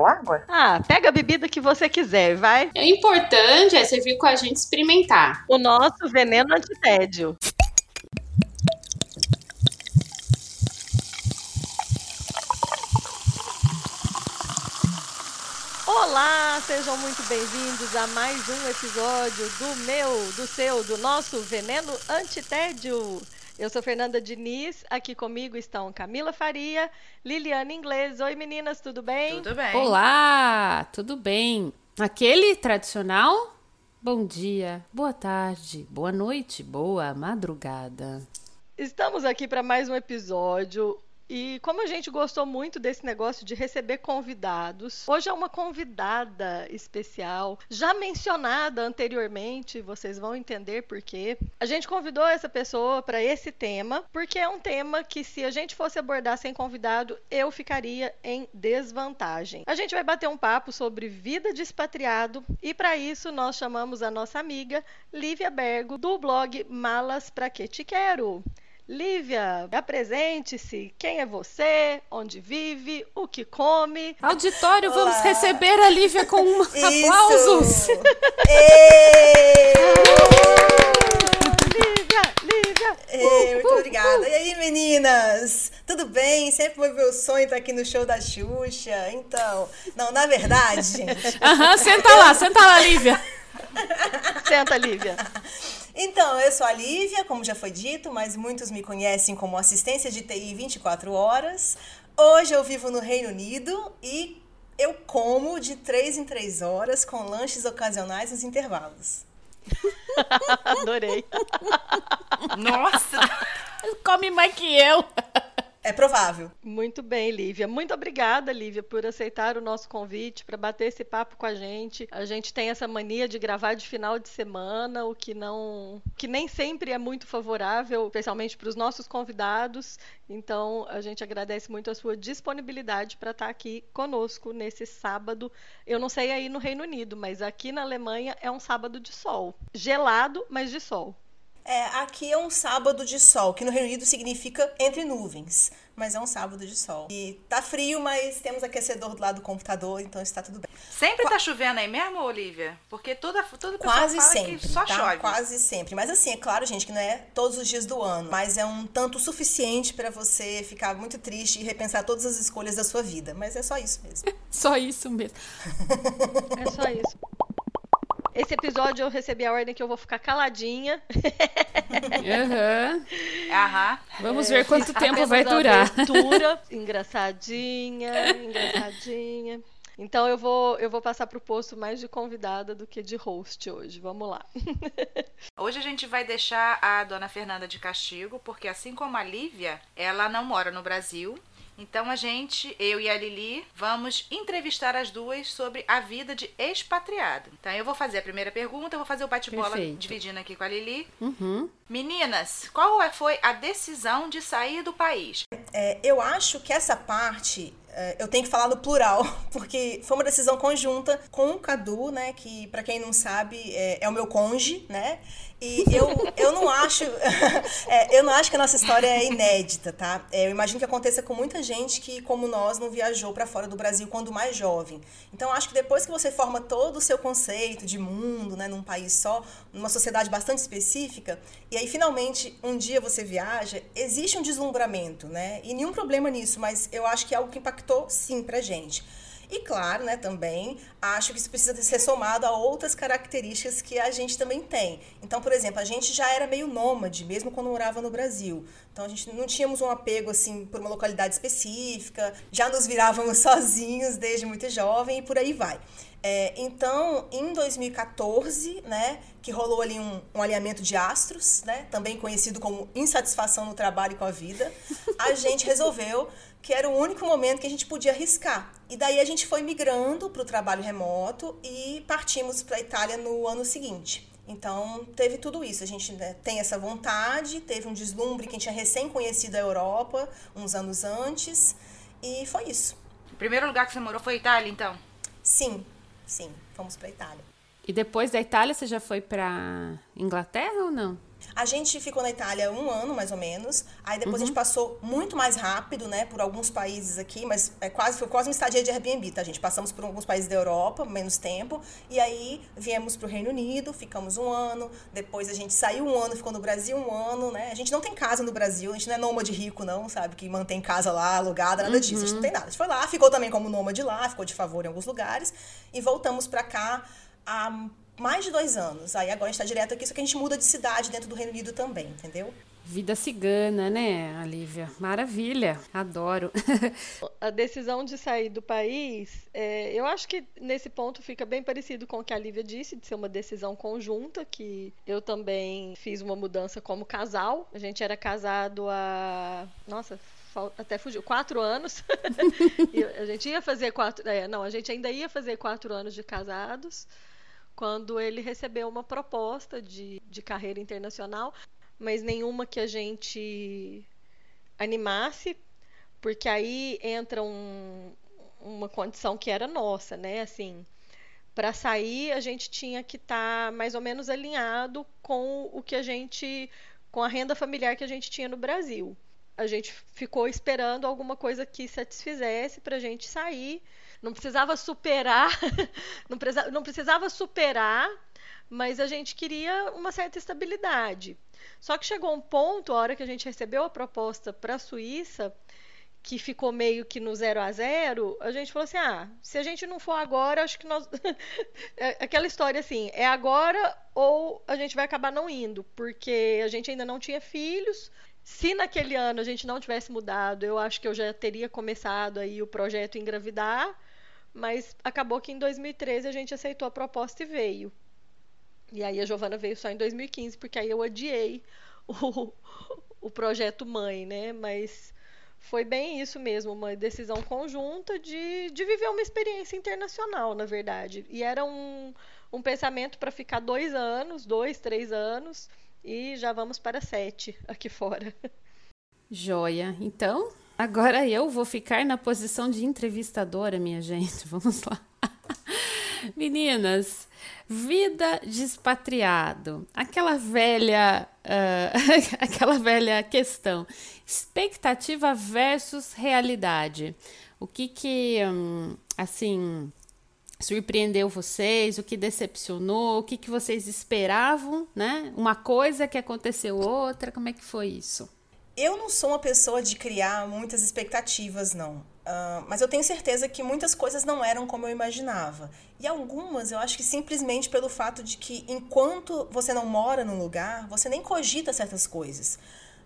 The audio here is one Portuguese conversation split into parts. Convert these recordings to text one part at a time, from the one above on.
ou água? Ah, pega a bebida que você quiser, vai. O importante é você vir com a gente experimentar. O nosso veneno antitédio. Olá, sejam muito bem-vindos a mais um episódio do meu, do seu, do nosso Veneno Antitédio. Eu sou Fernanda Diniz, aqui comigo estão Camila Faria, Liliana Inglês. Oi meninas, tudo bem? Tudo bem. Olá, tudo bem? Aquele tradicional Bom dia, boa tarde, boa noite, boa madrugada. Estamos aqui para mais um episódio e como a gente gostou muito desse negócio de receber convidados, hoje é uma convidada especial, já mencionada anteriormente, vocês vão entender por quê. A gente convidou essa pessoa para esse tema, porque é um tema que se a gente fosse abordar sem convidado, eu ficaria em desvantagem. A gente vai bater um papo sobre vida de expatriado e para isso nós chamamos a nossa amiga Lívia Bergo do blog Malas Pra Que Te Quero. Lívia, apresente-se. Quem é você? Onde vive? O que come? Auditório, Olá. vamos receber a Lívia com um aplausos. Lívia, Lívia. Ei, muito uh, obrigada. Uh. E aí, meninas? Tudo bem? Sempre foi meu sonho estar aqui no show da Xuxa. Então, não, na verdade, gente. Aham, senta lá, senta lá, Lívia. Senta, Lívia. Então, eu sou a Lívia, como já foi dito, mas muitos me conhecem como assistência de TI 24 horas. Hoje eu vivo no Reino Unido e eu como de 3 em 3 horas com lanches ocasionais nos intervalos. Adorei. Nossa! Come mais que eu. É provável. Muito bem, Lívia. Muito obrigada, Lívia, por aceitar o nosso convite para bater esse papo com a gente. A gente tem essa mania de gravar de final de semana, o que não, que nem sempre é muito favorável, especialmente para os nossos convidados. Então, a gente agradece muito a sua disponibilidade para estar tá aqui conosco nesse sábado. Eu não sei aí no Reino Unido, mas aqui na Alemanha é um sábado de sol. Gelado, mas de sol. É, aqui é um sábado de sol, que no Reino Unido significa entre nuvens, mas é um sábado de sol. E tá frio, mas temos aquecedor do lado do computador, então está tudo bem. Sempre Qua... tá chovendo aí mesmo, Olivia? Porque toda, toda Quase fala sempre, que só tá? chove. Quase sempre. Mas assim, é claro, gente, que não é todos os dias do ano, mas é um tanto suficiente para você ficar muito triste e repensar todas as escolhas da sua vida. Mas é só isso mesmo. só isso mesmo. é só isso. Esse episódio eu recebi a ordem que eu vou ficar caladinha. Uhum. Aham. Vamos é, ver quanto tempo vai durar. Abertura, engraçadinha, engraçadinha. Então eu vou, eu vou passar para o posto mais de convidada do que de host hoje. Vamos lá. Hoje a gente vai deixar a dona Fernanda de castigo, porque assim como a Lívia, ela não mora no Brasil, então a gente, eu e a Lili, vamos entrevistar as duas sobre a vida de expatriado. Então eu vou fazer a primeira pergunta, eu vou fazer o bate-bola dividindo aqui com a Lili. Uhum. Meninas, qual é, foi a decisão de sair do país? É, eu acho que essa parte é, eu tenho que falar no plural, porque foi uma decisão conjunta com o Cadu, né? Que, para quem não sabe, é, é, o meu conge, né? E eu, eu não acho é, eu não acho que a nossa história é inédita, tá? É, eu imagino que aconteça com muita gente que, como nós, não viajou para fora do Brasil quando mais jovem. Então, acho que depois que você forma todo o seu conceito de mundo, né, num país só, numa sociedade bastante específica, e aí finalmente um dia você viaja, existe um deslumbramento, né? E nenhum problema nisso, mas eu acho que é algo que impactou sim pra gente. E claro, né, também acho que isso precisa ser somado a outras características que a gente também tem. Então, por exemplo, a gente já era meio nômade, mesmo quando morava no Brasil. Então a gente não tínhamos um apego assim por uma localidade específica, já nos virávamos sozinhos desde muito jovem e por aí vai. É, então, em 2014, né, que rolou ali um, um, alinhamento de astros, né, também conhecido como insatisfação no trabalho e com a vida, a gente resolveu que era o único momento que a gente podia arriscar. E daí a gente foi migrando para o trabalho remoto e partimos para a Itália no ano seguinte. Então, teve tudo isso. A gente né, tem essa vontade, teve um deslumbre que a gente tinha recém conhecido a Europa uns anos antes, e foi isso. O primeiro lugar que você morou foi Itália, então? Sim, sim, fomos para Itália. E depois da Itália você já foi para Inglaterra ou não? A gente ficou na Itália um ano, mais ou menos. Aí depois Uhum. a gente passou muito mais rápido, né, por alguns países aqui, mas é quase, foi quase uma estadia de Airbnb, tá, gente? Passamos por alguns países da Europa, menos tempo. E aí viemos pro Reino Unido, ficamos um ano. Depois a gente saiu um ano, ficou no Brasil um ano, né? A gente não tem casa no Brasil, a gente não é nômade rico, não, sabe? Que mantém casa lá, alugada, nada disso. A gente não tem nada. A gente foi lá, ficou também como nômade lá, ficou de favor em alguns lugares. E voltamos pra cá há mais de dois anos. Aí agora a gente tá direto aqui, só que a gente muda de cidade dentro do Reino Unido também, entendeu? Vida cigana, né, Olivia? Maravilha, adoro. A decisão de sair do país, é, eu acho que nesse ponto fica bem parecido com o que a Lívia disse, de ser uma decisão conjunta, que eu também fiz uma mudança como casal. A gente era casado há. Nossa, até fugiu, quatro anos. E a gente ia fazer quatro. é, não, a gente ainda ia fazer quatro anos de casados quando ele recebeu uma proposta de, de carreira internacional, mas nenhuma que a gente animasse, porque aí entra um- uma condição que era nossa, né? Assim, para sair a gente tinha que estar mais ou menos alinhado com o que a gente, com a renda familiar que a gente tinha no Brasil. A gente ficou esperando alguma coisa que satisfizesse para a gente sair. Não precisava superar, não precisava, não precisava superar, mas a gente queria uma certa estabilidade. Só que chegou um ponto, a hora que a gente recebeu a proposta para a Suíça, que ficou meio que no zero a zero, a gente falou assim: ah, se a gente não for agora, acho que nós. É Aquela história assim, é agora ou a gente vai acabar não indo, porque a gente ainda não tinha filhos. Se naquele ano a gente não tivesse mudado, eu acho que eu já teria começado aí o projeto engravidar, mas acabou que em 2013 a gente aceitou a proposta e veio. E aí a Giovana veio só em 2015, porque aí eu adiei o, o projeto mãe, né? Mas foi bem isso mesmo, uma decisão conjunta de, de viver uma experiência internacional, na verdade. E era um, um pensamento para ficar dois anos, dois, três anos, e já vamos para sete aqui fora. Joia. Então, agora eu vou ficar na posição de entrevistadora, minha gente. Vamos lá. Meninas, vida de expatriado. Aquela velha, ah, aquela velha questão. Expectativa versus realidade. O que que, hum, assim, surpreendeu vocês? O que decepcionou? O que que vocês esperavam, né? Uma coisa que aconteceu outra. Como é que foi isso? Eu não sou uma pessoa de criar muitas expectativas, não. Ah, mas eu tenho certeza que muitas coisas não eram como eu imaginava. E algumas eu acho que simplesmente pelo fato de que enquanto você não mora num lugar, você nem cogita certas coisas.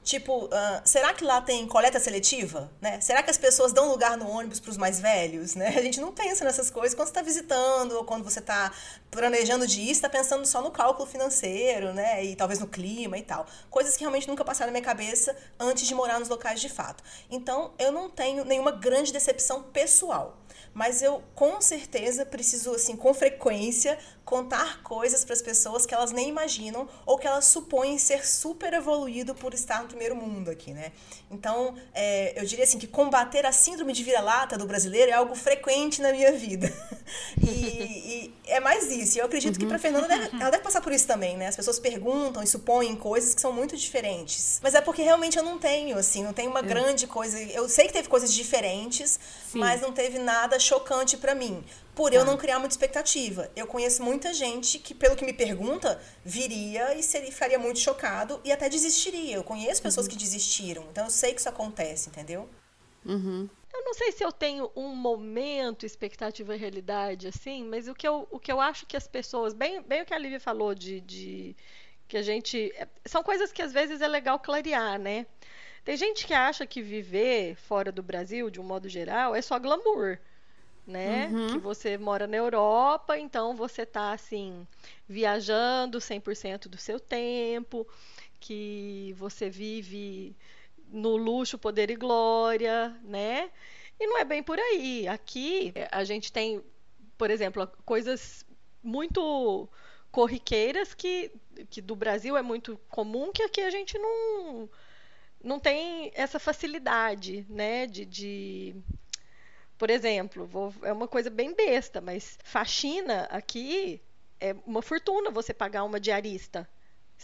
Tipo, ah, será que lá tem coleta seletiva? Né? Será que as pessoas dão lugar no ônibus para os mais velhos? Né? A gente não pensa nessas coisas quando você está visitando ou quando você está planejando de ir, está pensando só no cálculo financeiro, né? E talvez no clima e tal. Coisas que realmente nunca passaram na minha cabeça antes de morar nos locais de fato. Então, eu não tenho nenhuma grande decepção pessoal. Mas eu com certeza preciso, assim, com frequência, contar coisas para as pessoas que elas nem imaginam ou que elas supõem ser super evoluído por estar no primeiro mundo aqui, né? Então, é, eu diria assim que combater a síndrome de vira-lata do brasileiro é algo frequente na minha vida. E, e é mais isso. E eu acredito que para Fernanda deve, ela deve passar por isso também, né? As pessoas perguntam e supõem coisas que são muito diferentes. Mas é porque realmente eu não tenho, assim, não tenho uma grande coisa. Eu sei que teve coisas diferentes, Sim. mas não teve nada chocante para mim. Por eu não criar muita expectativa. Eu conheço muita gente que, pelo que me pergunta, viria e seria, ficaria muito chocado e até desistiria. Eu conheço pessoas que desistiram. Então eu sei que isso acontece, entendeu? Uhum. Eu não sei se eu tenho um momento, expectativa e realidade, assim, mas o que eu, o que eu acho que as pessoas, bem, bem o que a Lívia falou de, de que a gente. é, São coisas que às vezes é legal clarear, né? Tem gente que acha que viver fora do Brasil, de um modo geral, é só glamour. Né? Que você mora na Europa, então você tá assim, viajando 100% do seu tempo, que você vive no luxo, poder e glória, né? E não é bem por aí. Aqui a gente tem, por exemplo, coisas muito corriqueiras que, que do Brasil é muito comum que aqui a gente não não tem essa facilidade, né, de, de por exemplo, vou, é uma coisa bem besta, mas faxina aqui é uma fortuna você pagar uma diarista.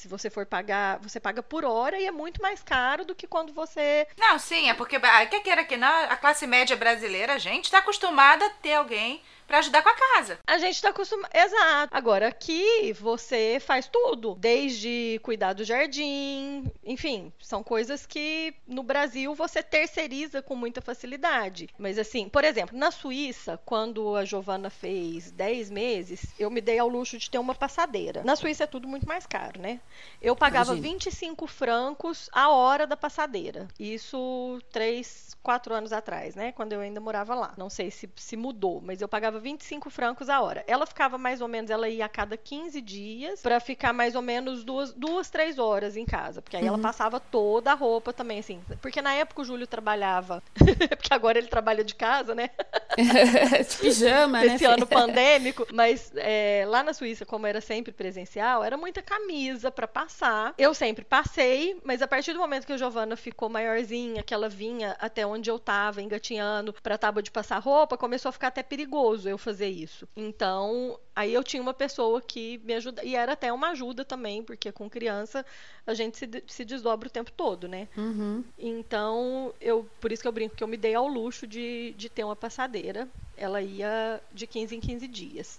Se você for pagar, você paga por hora e é muito mais caro do que quando você. Não, sim, é porque, quer queira que não, a classe média brasileira, a gente está acostumada a ter alguém para ajudar com a casa. A gente está acostumado. Exato. Agora, aqui você faz tudo. Desde cuidar do jardim, enfim, são coisas que no Brasil você terceiriza com muita facilidade. Mas assim, por exemplo, na Suíça, quando a Giovana fez 10 meses, eu me dei ao luxo de ter uma passadeira. Na Suíça é tudo muito mais caro, né? Eu pagava Imagina. 25 francos a hora da passadeira. Isso três, quatro anos atrás, né? Quando eu ainda morava lá. Não sei se, se mudou, mas eu pagava 25 francos a hora. Ela ficava mais ou menos, ela ia a cada 15 dias para ficar mais ou menos duas, duas, três horas em casa. Porque aí uhum. ela passava toda a roupa também, assim. Porque na época o Júlio trabalhava. porque agora ele trabalha de casa, né? de pijama, Esse né? ano pandêmico. Mas é, lá na Suíça, como era sempre presencial, era muita camisa para passar. Eu sempre passei, mas a partir do momento que a Giovana ficou maiorzinha, que ela vinha até onde eu tava, engatinhando pra tábua de passar roupa, começou a ficar até perigoso eu fazer isso. Então, aí eu tinha uma pessoa que me ajuda, e era até uma ajuda também, porque com criança a gente se, se desdobra o tempo todo, né? Uhum. Então, eu, por isso que eu brinco que eu me dei ao luxo de, de ter uma passadeira. Ela ia de 15 em 15 dias.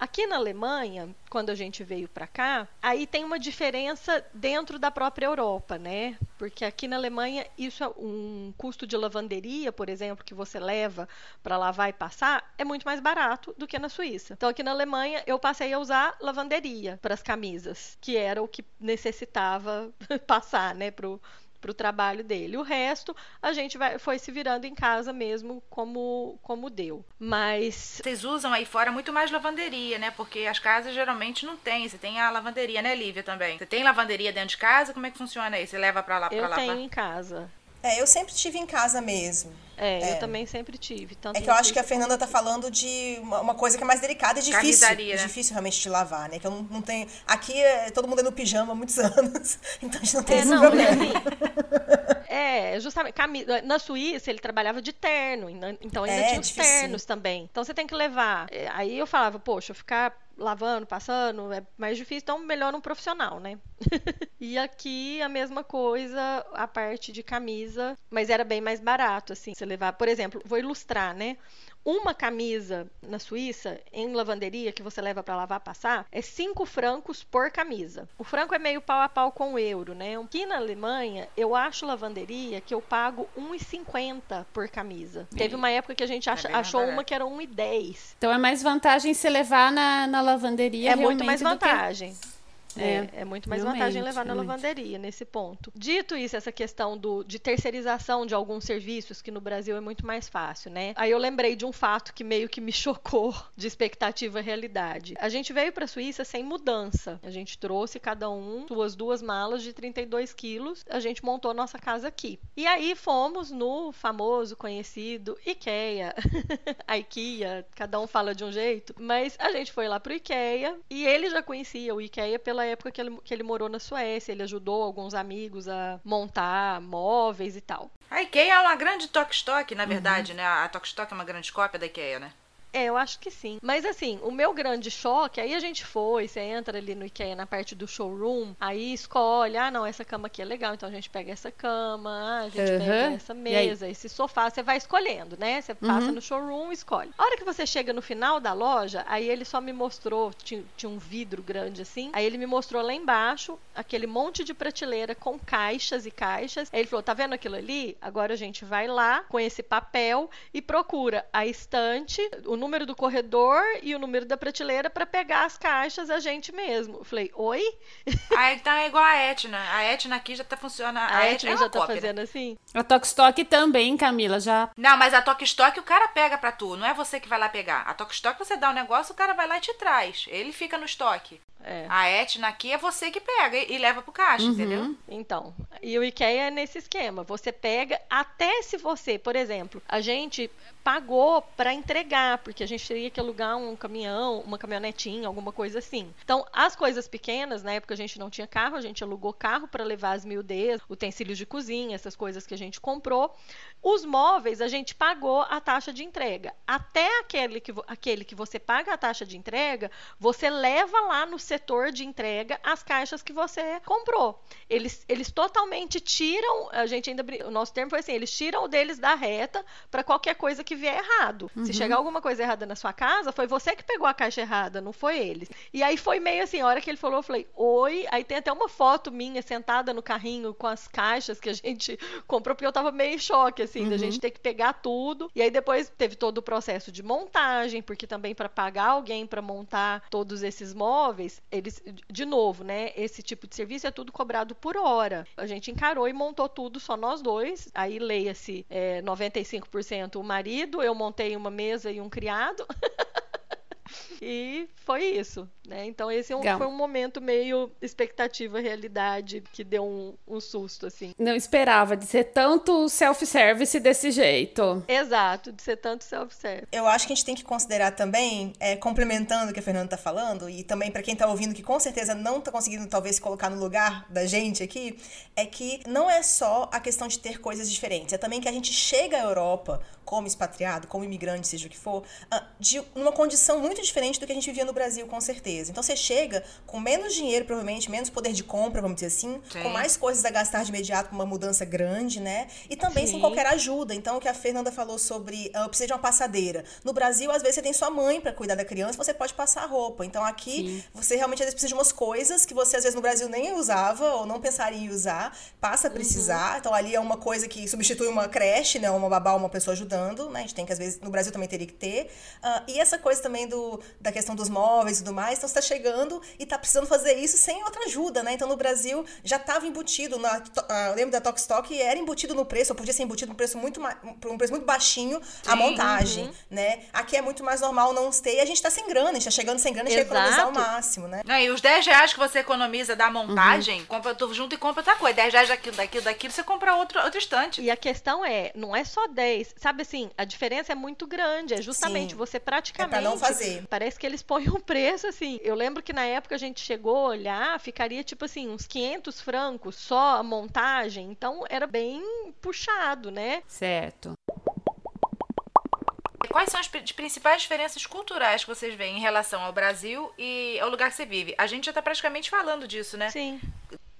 Aqui na Alemanha, quando a gente veio para cá, aí tem uma diferença dentro da própria Europa, né? Porque aqui na Alemanha, isso é um custo de lavanderia, por exemplo, que você leva para lavar e passar, é muito mais barato do que na Suíça. Então aqui na Alemanha eu passei a usar lavanderia para as camisas, que era o que necessitava passar, né, pro para o trabalho dele. O resto a gente vai, foi se virando em casa mesmo como como deu. Mas vocês usam aí fora muito mais lavanderia, né? Porque as casas geralmente não tem. Você tem a lavanderia, né, Lívia também? Você tem lavanderia dentro de casa? Como é que funciona aí? Você leva para lá para lavar? Eu tenho em casa. É, eu sempre tive em casa mesmo. É, é, eu também sempre tive. é que eu acho que a Fernanda tá falando de uma, uma coisa que é mais delicada e difícil. Né? difícil realmente de lavar, né? Que eu não, não tenho. Aqui é, todo mundo é no pijama há muitos anos. Então a gente não tem é, esse não, problema. É, justamente. Na Suíça ele trabalhava de terno, então ainda é, tinha os difícil. ternos também. Então você tem que levar. É, aí eu falava, poxa, ficar lavando, passando, é mais difícil, então melhor um profissional, né? e aqui a mesma coisa, a parte de camisa, mas era bem mais barato, assim. Você levar, por exemplo, vou ilustrar, né? Uma camisa na Suíça, em lavanderia, que você leva para lavar passar, é 5 francos por camisa. O franco é meio pau a pau com o euro, né? Aqui na Alemanha, eu acho lavanderia que eu pago 1,50 por camisa. E... Teve uma época que a gente ach é achou uma que era 1,10. Então é mais vantagem você levar na, na lavanderia. É muito mais vantagem. Que... É, é, muito mais vantagem levar na lavanderia nesse ponto. Dito isso, essa questão do, de terceirização de alguns serviços, que no Brasil é muito mais fácil, né? Aí eu lembrei de um fato que meio que me chocou de expectativa e realidade. A gente veio para a Suíça sem mudança. A gente trouxe cada um suas duas malas de 32 quilos. A gente montou nossa casa aqui. E aí fomos no famoso, conhecido IKEA. a IKEA, cada um fala de um jeito. Mas a gente foi lá pro IKEA e ele já conhecia o IKEA pela naquela época que ele, que ele morou na Suécia. Ele ajudou alguns amigos a montar móveis e tal. A IKEA é uma grande Tok-Stock, na verdade, uhum. né? A Tok-Stock é uma grande cópia da IKEA, né? É, eu acho que sim. Mas assim, o meu grande choque, aí a gente foi, você entra ali no IKEA na parte do showroom, aí escolhe, ah, não, essa cama aqui é legal, então a gente pega essa cama, a gente uhum. pega essa mesa, esse sofá, você vai escolhendo, né? Você passa uhum. no showroom, escolhe. A hora que você chega no final da loja, aí ele só me mostrou, tinha, tinha um vidro grande assim, aí ele me mostrou lá embaixo aquele monte de prateleira com caixas e caixas. Aí ele falou: tá vendo aquilo ali? Agora a gente vai lá com esse papel e procura a estante, o número do corredor e o número da prateleira para pegar as caixas a gente mesmo. Eu falei, oi? Ah, então é igual a Etna. A Etna aqui já tá funcionando. A, a Etna, Etna é já tá cópia, fazendo né? assim? A Tokstok também, Camila, já. Não, mas a Tokstok o cara pega pra tu, não é você que vai lá pegar. A Tokstok você dá o um negócio, o cara vai lá e te traz. Ele fica no estoque. É. A Etna aqui é você que pega e leva pro caixa, uhum. entendeu? Então, E o IKEA é nesse esquema. Você pega, até se você, por exemplo, a gente pagou para entregar, porque a gente teria que alugar um caminhão, uma caminhonetinha, alguma coisa assim. Então, as coisas pequenas, na época a gente não tinha carro, a gente alugou carro para levar as miudezas, utensílios de cozinha, essas coisas que a gente comprou. Os móveis a gente pagou a taxa de entrega. Até aquele que, aquele que você paga a taxa de entrega, você leva lá no setor de entrega as caixas que você comprou. Eles, eles totalmente tiram, a gente ainda, o nosso termo foi assim, eles tiram o deles da reta para qualquer coisa que vier errado. Uhum. Se chegar alguma coisa errada na sua casa, foi você que pegou a caixa errada, não foi eles. E aí foi meio assim, a hora que ele falou, eu falei, oi. Aí tem até uma foto minha sentada no carrinho com as caixas que a gente comprou, porque eu tava meio em choque, assim, uhum. da gente ter que pegar tudo. E aí depois teve todo o processo de montagem, porque também para pagar alguém para montar todos esses móveis, eles, de novo, né? Esse tipo de serviço é tudo cobrado por hora. A gente encarou e montou tudo só nós dois. Aí leia-se é, 95% o marido, eu montei uma mesa e um criado. e foi isso, né? Então esse é um, foi um momento meio expectativa realidade que deu um, um, susto assim. Não esperava de ser tanto self-service desse jeito. Exato, de ser tanto self-service. Eu acho que a gente tem que considerar também, é, complementando o que a Fernanda tá falando e também para quem tá ouvindo que com certeza não tá conseguindo talvez se colocar no lugar da gente aqui, é que não é só a questão de ter coisas diferentes, é também que a gente chega à Europa como expatriado, como imigrante, seja o que for, ah, de uma condição muito diferente do que a gente vivia no Brasil, com certeza. Então você chega com menos dinheiro, provavelmente, menos poder de compra, vamos dizer assim, Sim. com mais coisas a gastar de imediato, com uma mudança grande, né? E também Sim. sem qualquer ajuda. Então, o que a Fernanda falou sobre uh, precisa de uma passadeira. No Brasil, às vezes, você tem sua mãe para cuidar da criança, você pode passar roupa. Então, aqui, Sim. você realmente às vezes precisa de umas coisas que você, às vezes, no Brasil nem usava ou não pensaria em usar, passa a precisar. Uhum. Então, ali é uma coisa que substitui uma creche, né? Uma babá, uma pessoa ajudando, né? A gente tem que, às vezes, no Brasil também teria que ter. Uh, e essa coisa também do, da questão dos móveis e tudo mais. Então, você está chegando e está precisando fazer isso sem outra ajuda, né? Então, no Brasil, já estava embutido. Na, uh, eu lembro da Tokstok e era embutido no preço, ou podia ser embutido no preço muito, por um preço muito baixinho Sim, a montagem, uhum. né? Aqui é muito mais normal não ter e a gente está sem grana, a gente está chegando sem grana, a gente vai economizar ao máximo, né? Não, e os 10 reais que você economiza da montagem, uhum. compra tudo junto e compra outra coisa. 10 reais daquilo, daquilo, daquilo, você compra outro, outro estante. E a questão é, não é só 10. Sabe assim, a diferença é muito grande. É justamente Sim. você praticamente. É pra não fazer. Parece que eles põem um preço assim. Eu lembro que na época a gente chegou a olhar, ficaria tipo assim, uns 500 francos só a montagem. Então era bem puxado, né? Certo. Quais são as principais diferenças culturais que vocês veem em relação ao Brasil e ao lugar que você vive? A gente já está praticamente falando disso, né? Sim.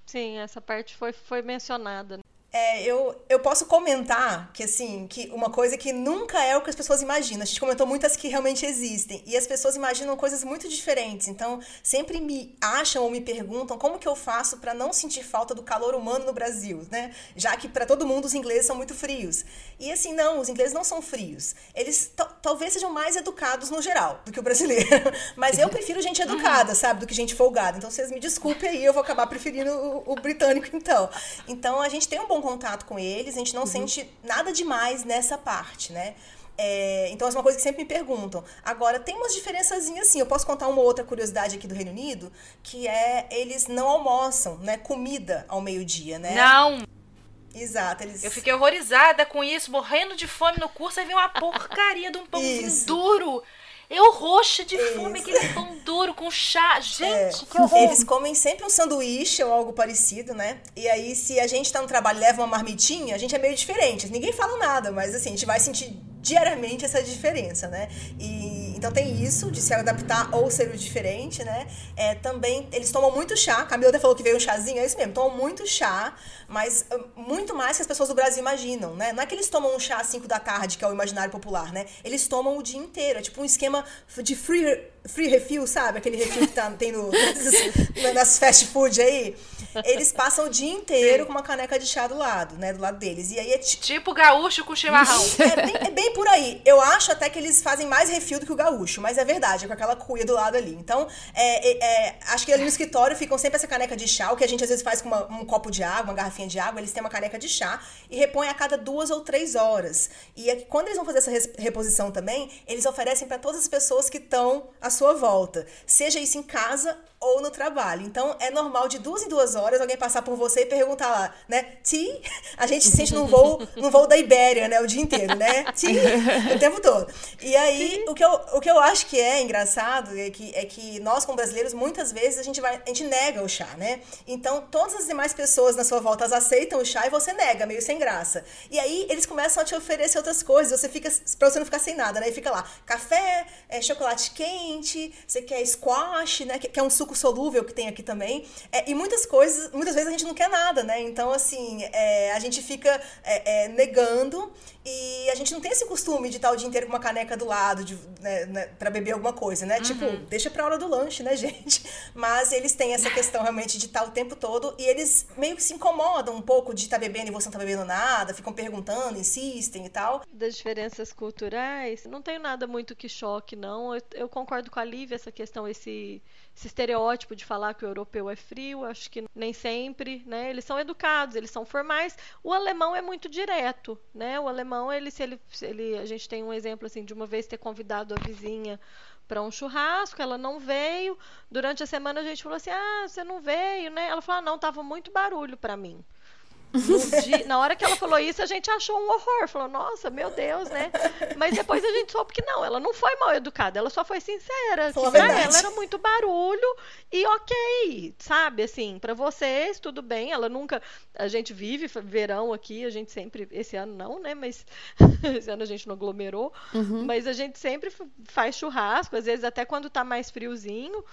Sim, essa parte foi, foi mencionada. É, eu, eu posso comentar que, assim, que uma coisa que nunca é o que as pessoas imaginam. A gente comentou muitas que realmente existem. E as pessoas imaginam coisas muito diferentes. Então, sempre me acham ou me perguntam como que eu faço para não sentir falta do calor humano no Brasil, né? Já que para todo mundo os ingleses são muito frios. E assim, não, os ingleses não são frios. Eles talvez sejam mais educados no geral do que o brasileiro. Mas eu prefiro gente educada, sabe? Do que gente folgada. Então, vocês me desculpem aí, eu vou acabar preferindo o, o britânico, então. Então, a gente tem um bom contato com eles, a gente não uhum. sente nada demais nessa parte, né? É, então, é uma coisa que sempre me perguntam. Agora, tem umas diferençazinhas assim. Eu posso contar uma outra curiosidade aqui do Reino Unido, que é eles não almoçam, né? Comida ao meio-dia, né? Não! Exato, eles... Eu fiquei horrorizada com isso, morrendo de fome no curso, aí vem uma porcaria de um pão duro. Eu roxa de Isso. fome, aquele pão duro com chá. Gente, é. que horror. Eles comem sempre um sanduíche ou algo parecido, né? E aí, se a gente tá no trabalho e leva uma marmitinha, a gente é meio diferente. Ninguém fala nada, mas assim, a gente vai sentir diariamente essa diferença, né? E, então tem isso de se adaptar ou ser o diferente, né? É, também eles tomam muito chá. Camila até falou que veio um chazinho, é isso mesmo, tomam muito chá, mas ah, muito mais que as pessoas do Brasil imaginam, né? Não é que eles tomam um chá às 5 da tarde, que é o imaginário popular, né? Eles tomam o dia inteiro, é tipo um esquema de free free refill, sabe? Aquele refill que tá, tem no, nas fast food aí. Eles passam o dia inteiro com uma caneca de chá do lado, né? Do lado deles. E aí é tipo gaúcho com chimarrão. É bem, é bem, por aí. Eu acho até que eles fazem mais refil do que o gaúcho, mas é verdade, é com aquela cuia do lado ali. Então, é, é, é, acho que ali no escritório ficam sempre essa caneca de chá, o que a gente às vezes faz com uma, um copo de água, uma garrafinha de água, eles têm uma caneca de chá e repõem a cada duas ou três horas. E quando eles vão fazer essa reposição também, eles oferecem para todas as pessoas que estão sua volta. Seja isso em casa ou no trabalho. Então, é normal de duas em duas horas alguém passar por você e perguntar lá, né? Ti? A gente se sente num voo, num voo da Ibéria, né? O dia inteiro, né? Ti? O tempo todo. E aí, o que, eu, o que eu acho que é engraçado é que, é que nós, como brasileiros, muitas vezes a gente, vai, a gente nega o chá, né? Então, todas as demais pessoas na sua volta aceitam o chá e você nega, meio sem graça. E aí, eles começam a te oferecer outras coisas. Você fica, pra você não ficar sem nada, né? E fica lá, café, é, chocolate quente, você quer squash, né? Que é um suco suco solúvel que tem aqui também. É, e muitas coisas, muitas vezes a gente não quer nada, né? Então, assim, é, a gente fica é, é negando e a gente não tem esse costume de estar o dia inteiro com uma caneca do lado de, né, né, para beber alguma coisa, né? Tipo, uhum. Tipo, deixa pra hora do lanche, né, gente? Mas eles têm essa questão realmente de estar o tempo todo e eles meio que se incomodam um pouco de estar bebendo e você não tá bebendo nada, ficam perguntando, insistem e tal. Das diferenças culturais, não tenho nada muito que choque, não. Eu, eu concordo com a Lívia essa questão, esse esse estereótipo de falar que o europeu é frio, acho que nem sempre, né? Eles são educados, eles são formais. O alemão é muito direto, né? O alemão, ele se ele, ele a gente tem um exemplo assim de uma vez ter convidado a vizinha para um churrasco, ela não veio. Durante a semana a gente falou assim: "Ah, você não veio, né?" Ela falou: ah, "Não, tava muito barulho para mim." Dia, na hora que ela falou isso, a gente achou um horror. Falou, nossa, meu Deus, né? Mas depois a gente soube que não, ela não foi mal educada, ela só foi sincera. Que pra ela era muito barulho e ok, sabe? Assim, para vocês, tudo bem. Ela nunca. A gente vive verão aqui, a gente sempre. Esse ano não, né? Mas esse ano a gente não aglomerou. Uhum. Mas a gente sempre faz churrasco, às vezes até quando tá mais friozinho.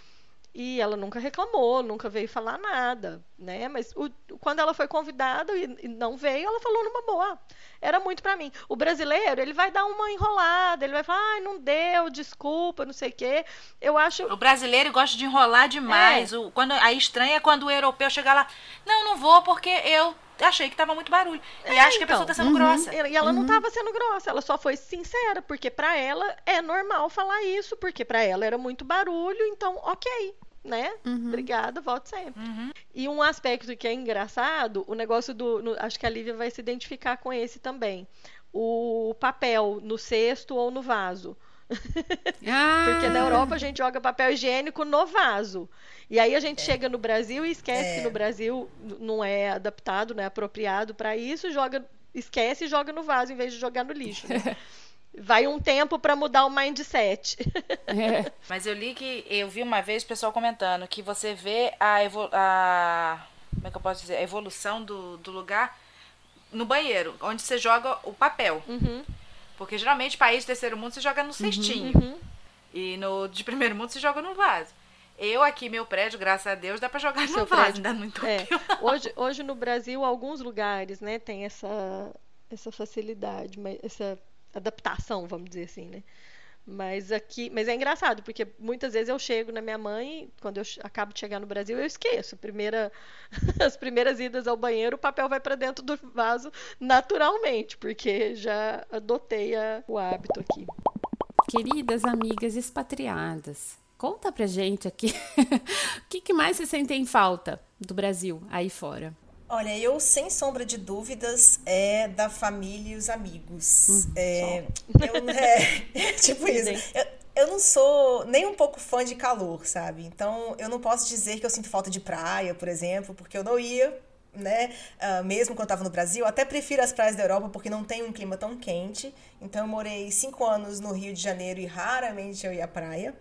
E ela nunca reclamou, nunca veio falar nada, né? Mas o, quando ela foi convidada e, e, não veio, ela falou numa boa. Era muito para mim. O brasileiro, ele vai dar uma enrolada, ele vai falar, ai, não deu, desculpa, não sei o quê. Eu acho. O brasileiro gosta de enrolar demais. É. O, quando, a estranha é quando o europeu chega lá, não, não vou porque eu achei que tava muito barulho. E é, acho que a pessoa tá sendo uhum. grossa. E ela uhum. não tava sendo grossa, ela só foi sincera, porque para ela é normal falar isso, porque para ela era muito barulho, então, ok né? Uhum. Obrigada, volte sempre. Uhum. E um aspecto que é engraçado, o negócio do. No, acho que a Lívia vai se identificar com esse também. O papel no cesto ou no vaso. Ah. Porque na Europa a gente joga papel higiênico no vaso. E aí a gente é. chega no Brasil e esquece é. que no Brasil não é adaptado, não é apropriado para isso, joga, esquece e joga no vaso em vez de jogar no lixo. Né? vai um tempo para mudar o mindset. É. Mas eu li que eu vi uma vez o pessoal comentando que você vê a, evol a como é que eu posso dizer a evolução do, do lugar no banheiro, onde você joga o papel. Uhum. Porque geralmente país de terceiro mundo você joga no uhum. cestinho. Uhum. E no de primeiro mundo você joga no vaso. Eu aqui, meu prédio, graças a Deus, dá para jogar Seu no vaso, ainda não é. hoje, hoje no Brasil, alguns lugares, né, tem essa, essa facilidade, essa adaptação, vamos dizer assim, né? Mas aqui, mas é engraçado, porque muitas vezes eu chego na minha mãe, quando eu acabo de chegar no Brasil, eu esqueço. Primeira, as primeiras idas ao banheiro, o papel vai para dentro do vaso naturalmente, porque já adotei a, o hábito aqui. Queridas amigas expatriadas, conta pra gente aqui o que, que mais vocês sentem falta do Brasil aí fora. Olha, eu, sem sombra de dúvidas, é da família e os amigos. Hum, é, eu, é, tipo isso. Eu, eu não sou nem um pouco fã de calor, sabe? Então, eu não posso dizer que eu sinto falta de praia, por exemplo, porque eu não ia né? Uh, mesmo quando eu estava no Brasil, até prefiro as praias da Europa porque não tem um clima tão quente. Então eu morei cinco anos no Rio de Janeiro e raramente eu ia à praia.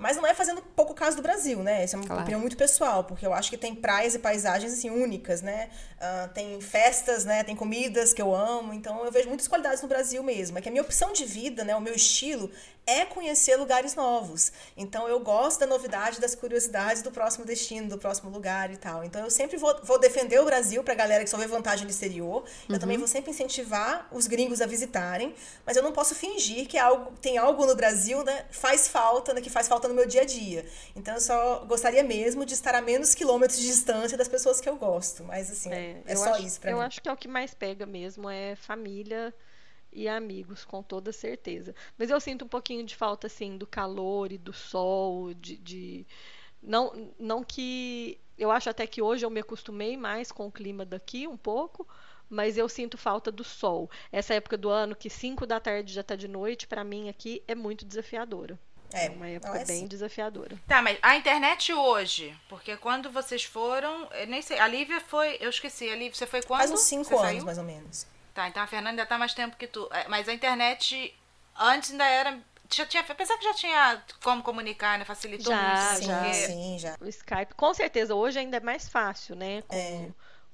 Mas não é fazendo pouco caso do Brasil, né? Isso é uma claro. opinião muito pessoal, porque eu acho que tem praias e paisagens assim únicas, né? Uh, tem festas, né? Tem comidas que eu amo. Então eu vejo muitas qualidades no Brasil mesmo. É que a minha opção de vida, né? O meu estilo é conhecer lugares novos. Então eu gosto da novidade, das curiosidades do próximo destino, do próximo lugar e tal. Então eu sempre vou, vou defender o Brasil pra galera que só vê vantagem no exterior. Eu uhum. também vou sempre incentivar os gringos a visitarem, mas eu não posso fingir que algo, tem algo no Brasil, né? Faz falta, né? Que faz falta no meu dia a dia. Então eu só gostaria mesmo de estar a menos quilômetros de distância das pessoas que eu gosto. Mas assim, é, é só acho, isso pra eu mim. Eu acho que é o que mais pega mesmo, é família e amigos, com toda certeza. Mas eu sinto um pouquinho de falta, assim, do calor e do sol, de. de... Não, não que. Eu acho até que hoje eu me acostumei mais com o clima daqui um pouco, mas eu sinto falta do sol. Essa época do ano que 5 da tarde já está de noite, para mim aqui é muito desafiadora. É, uma época não é bem assim. desafiadora. Tá, mas a internet hoje, porque quando vocês foram, eu nem sei, a Lívia foi, eu esqueci, a Lívia, você foi quando? Faz uns cinco Você anos, saiu? mais ou menos. Tá, então a Fernanda ainda tá mais tempo que tu. É, Mas a internet antes ainda era. Já tinha, apesar que já tinha como comunicar, né? Facilitou Já, muito. sim, já. sim, já. O Skype, com certeza, hoje ainda é mais fácil, né? Com, É.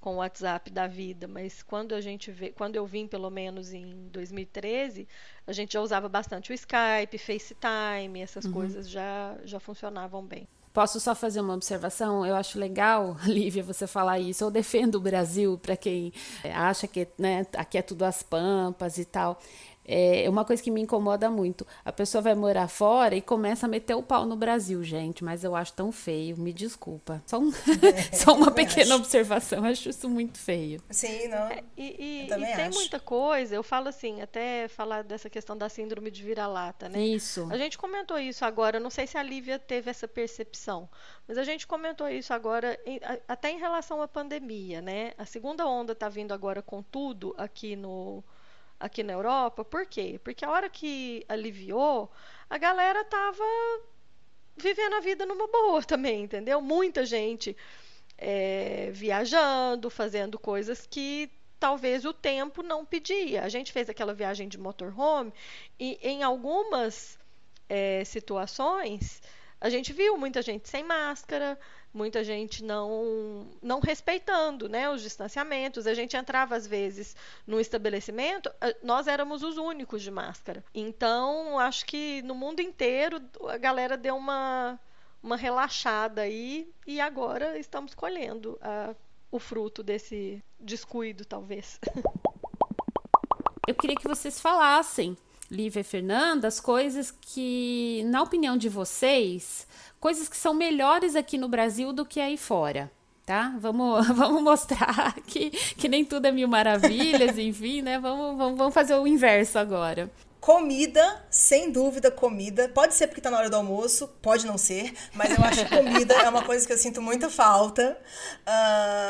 com o WhatsApp da vida. Mas quando a gente vê, quando eu vim, pelo menos em 2013, a gente já usava bastante o Skype, FaceTime, essas coisas já, já funcionavam bem. Posso só fazer uma observação? Eu acho legal, Lívia, você falar isso. Eu defendo o Brasil para quem é, acha que né, aqui é tudo as pampas e tal. É uma coisa que me incomoda muito. A pessoa vai morar fora e começa a meter o pau no Brasil, gente. Mas eu acho tão feio. Me desculpa. Só, um- só uma pequena acho. observação. Eu acho isso muito feio. Sim, não. E, e- Eu também e tem muita coisa, eu falo assim, até falar dessa questão da síndrome de vira-lata, né? Isso. A gente comentou isso agora, eu não sei se a Lívia teve essa percepção, mas a gente comentou isso agora, em- até em relação à pandemia, né? A segunda onda está vindo agora com tudo aqui no aqui na Europa, por quê? Porque a hora que aliviou, a galera tava vivendo a vida numa boa também, entendeu? Muita gente é, viajando, fazendo coisas que talvez o tempo não pedia. A gente fez aquela viagem de motorhome e em algumas é, situações a gente viu muita gente sem máscara, muita gente não não respeitando, né, os distanciamentos. A gente entrava às vezes no estabelecimento, a- nós éramos os únicos de máscara. Então, acho que no mundo inteiro a galera deu uma uma relaxada aí e agora estamos colhendo a- o fruto desse descuido, talvez. Eu queria que vocês falassem, Lívia e Fernanda, as coisas que, na opinião de vocês, coisas que são melhores aqui no Brasil do que aí fora. Tá? Vamos, vamos mostrar que, que nem tudo é mil maravilhas, enfim, né? Vamos, vamos, vamos fazer o inverso agora. Comida, sem dúvida, comida. Pode ser porque tá na hora do almoço, pode não ser, mas eu acho que comida é uma coisa que eu sinto muita falta.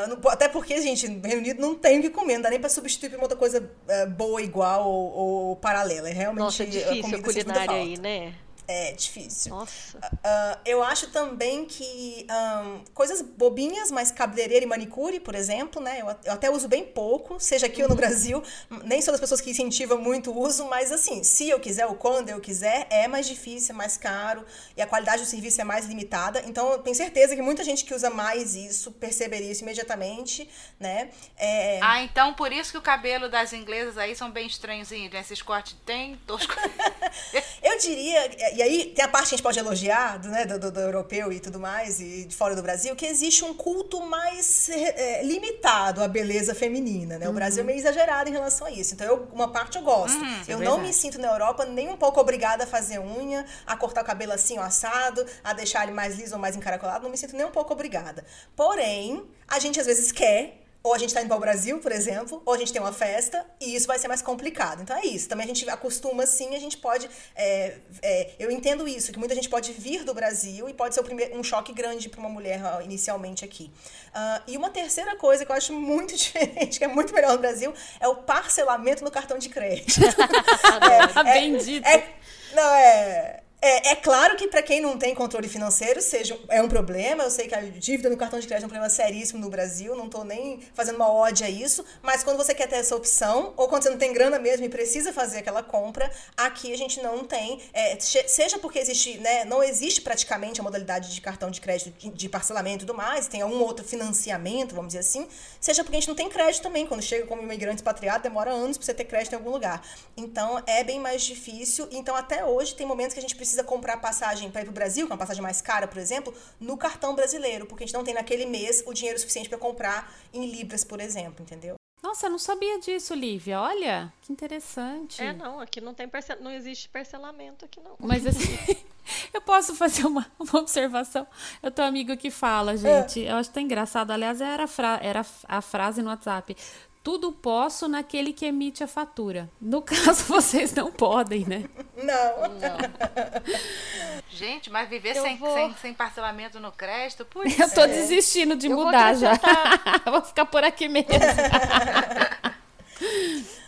Não- até porque, gente, no Reino Unido não tem o que comer, não dá nem pra substituir por uma outra coisa ah, boa, igual ou, ou paralela. É realmente Nossa, é a difícil a comida muita culinária aí, né? É difícil. Nossa. Ah, eu acho também que ahn, coisas bobinhas, mas cabeleireiro e manicure, por exemplo, né? Eu, eu até uso bem pouco, seja aqui ou no Brasil. Nem sou das pessoas que incentivam muito o uso, mas assim, se eu quiser ou quando eu quiser, é mais difícil, é mais caro e a qualidade do serviço é mais limitada. Então, eu tenho certeza que muita gente que usa mais isso perceberia isso imediatamente, né? É, Ah, então por isso que o cabelo das inglesas aí são bem estranhozinhos, né? Esses cortes tem tosco. Eu diria, e aí tem a parte que a gente pode elogiar, do, né, do, do- do europeu e tudo mais, e de fora do Brasil, que existe um culto mais é, limitado à beleza feminina, né? O Brasil é meio exagerado em relação a isso. Então, eu, uma parte eu gosto. eu é não me sinto na Europa nem um pouco obrigada a fazer unha, a cortar o cabelo assim, assado, a deixar ele mais liso ou mais encaracolado. Não me sinto nem um pouco obrigada. Porém, a gente às vezes quer ou a gente tá indo para o Brasil, por exemplo, ou a gente tem uma festa, e isso vai ser mais complicado. Então é isso. Também a gente acostuma sim, a gente pode. é, é, eu entendo isso, que muita gente pode vir do Brasil e pode ser o primeiro, um choque grande para uma mulher inicialmente aqui. Ah, e uma terceira coisa que eu acho muito diferente, que é muito melhor no Brasil, é o parcelamento no cartão de crédito. A bendita. É, não, é. É, é claro que para quem não tem controle financeiro seja, é um problema. Eu sei que a dívida no cartão de crédito é um problema seríssimo no Brasil. Não tô nem fazendo uma ode a isso. Mas quando você quer ter essa opção, ou quando você não tem grana mesmo e precisa fazer aquela compra, aqui a gente não tem. é, seja porque existe, né, não existe praticamente a modalidade de cartão de crédito de, de parcelamento e tudo mais, tem algum outro financiamento, vamos dizer assim. Seja porque a gente não tem crédito também. Quando chega como imigrante expatriado, demora anos para você ter crédito em algum lugar. Então é bem mais difícil. Então até hoje tem momentos que a gente precisa comprar passagem para ir para o Brasil, que é uma passagem mais cara, por exemplo, no cartão brasileiro, porque a gente não tem naquele mês o dinheiro suficiente para comprar em libras, por exemplo, entendeu? Nossa, eu não sabia disso, Lívia. Olha, que interessante. É, não, aqui não tem parcel... não existe parcelamento aqui não. Mas assim, eu posso fazer uma, uma observação. Eu tenho um amigo que fala, gente. Eu acho tão engraçado. Aliás, era a, fra- era a frase no WhatsApp. Tudo posso naquele que emite a fatura. No caso, vocês não podem, né? Não. Gente, mas viver sem, vou- sem, sem parcelamento no crédito, putz. Eu tô desistindo de Eu vou mudar já. acrescentar. vou ficar por aqui mesmo.